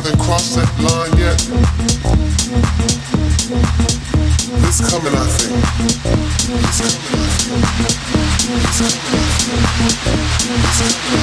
haven't crossed that line yet. It's coming, I think. It's coming, I think. It's coming, I think. It's coming.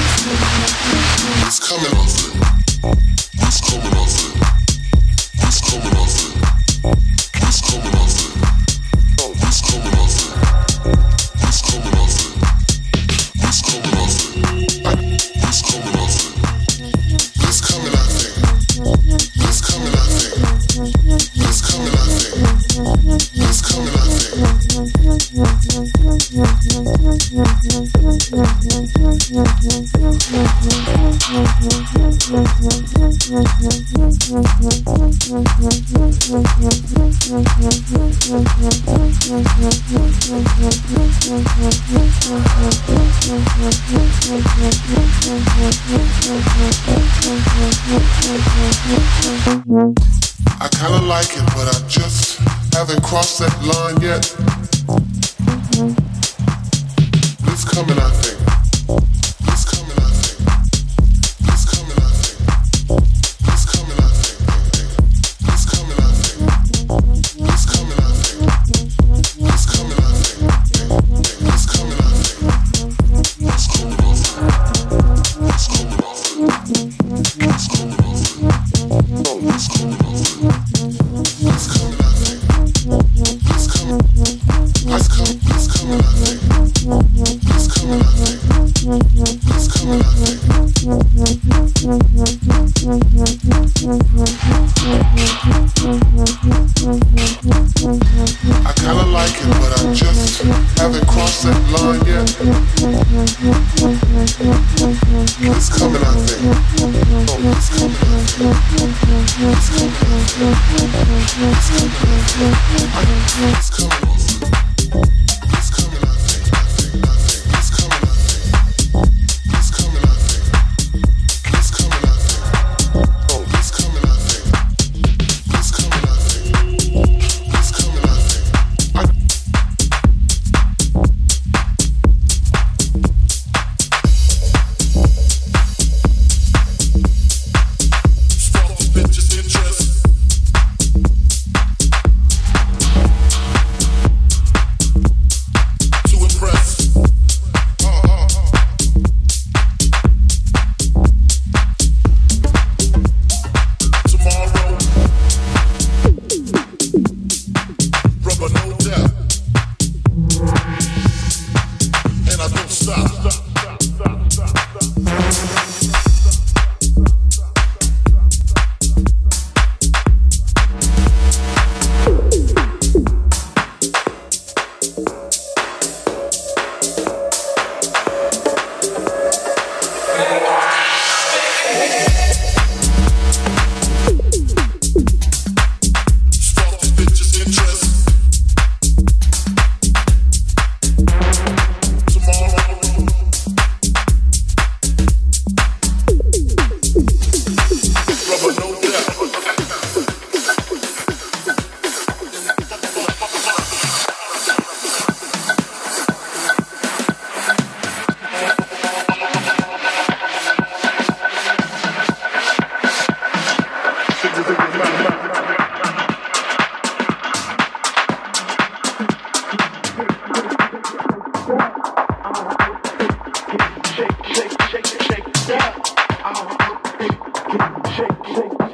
Let's go.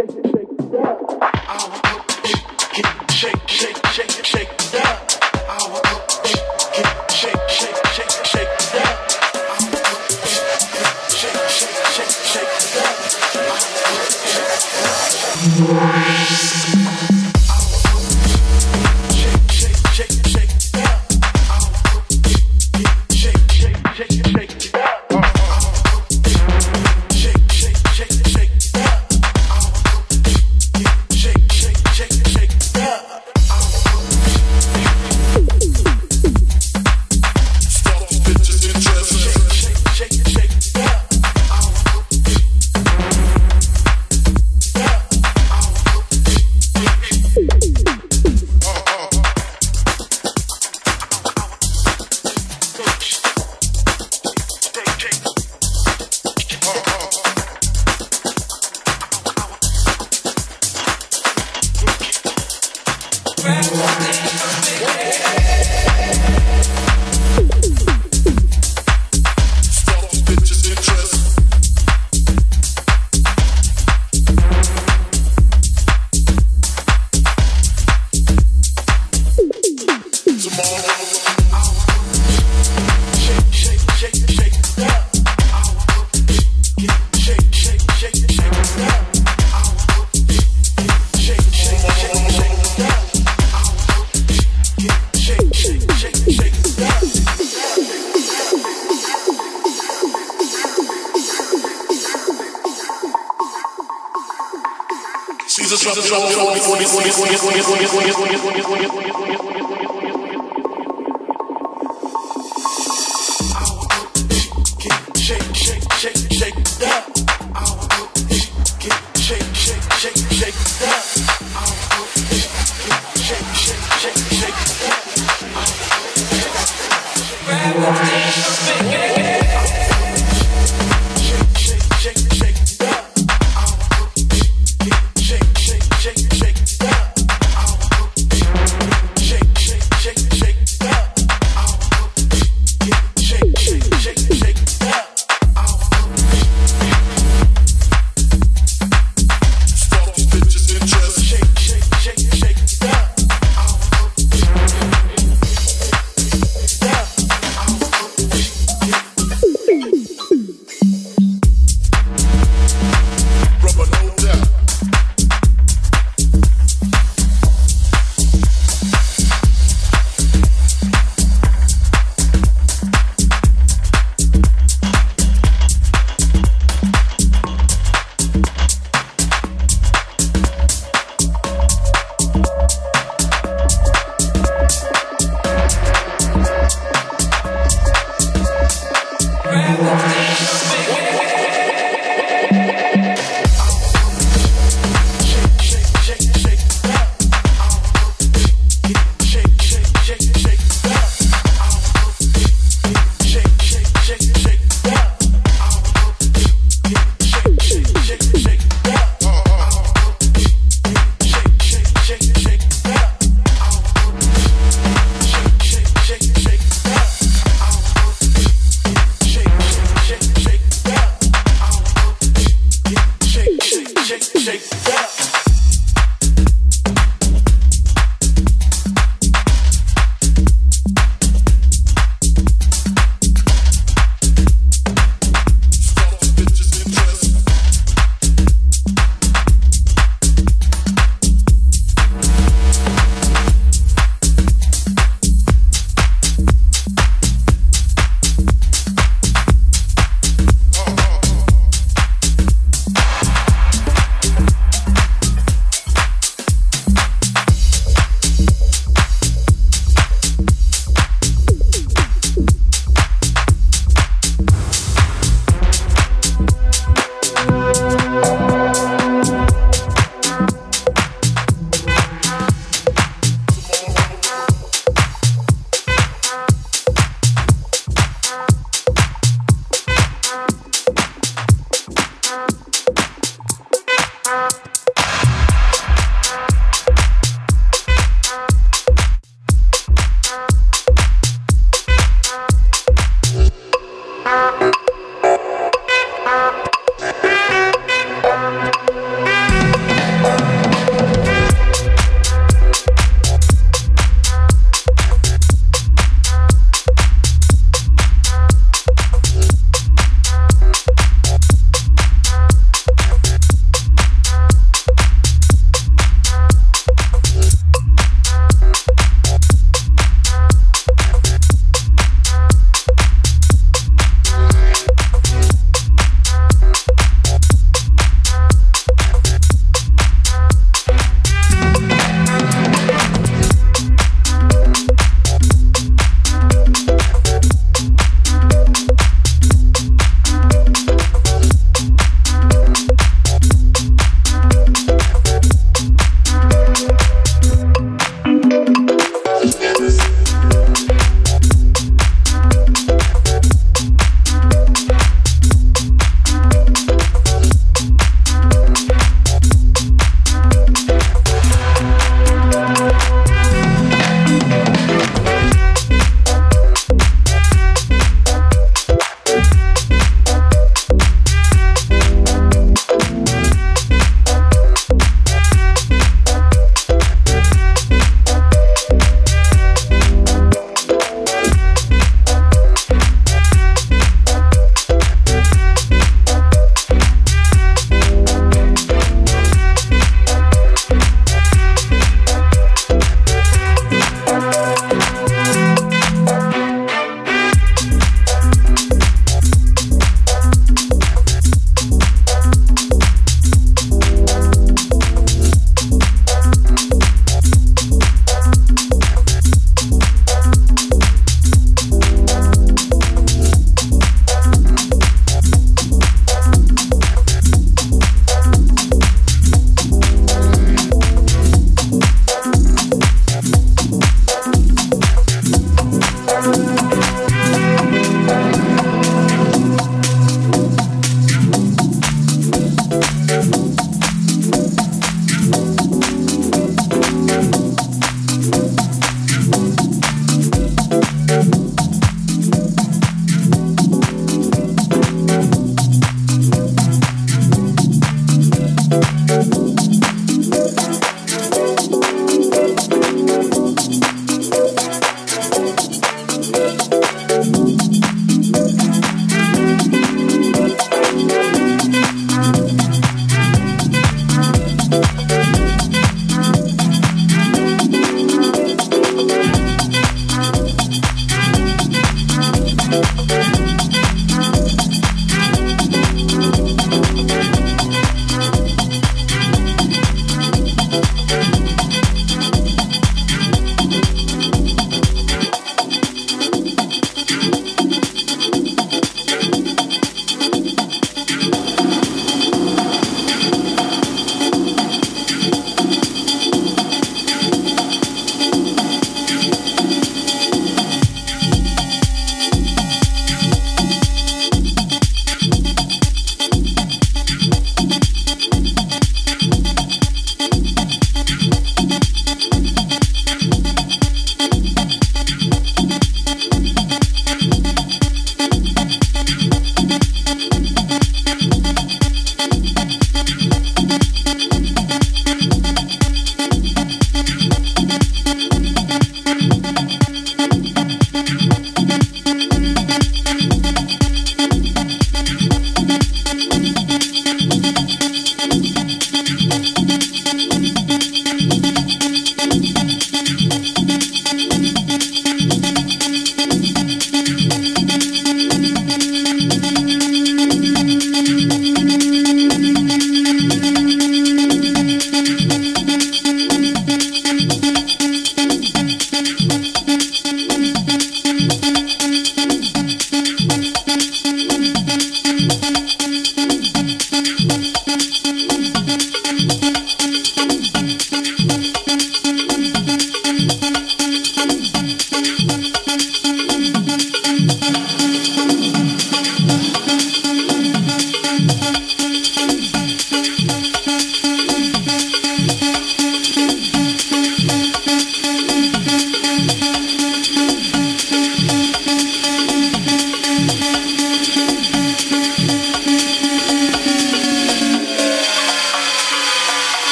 shake it, shake it.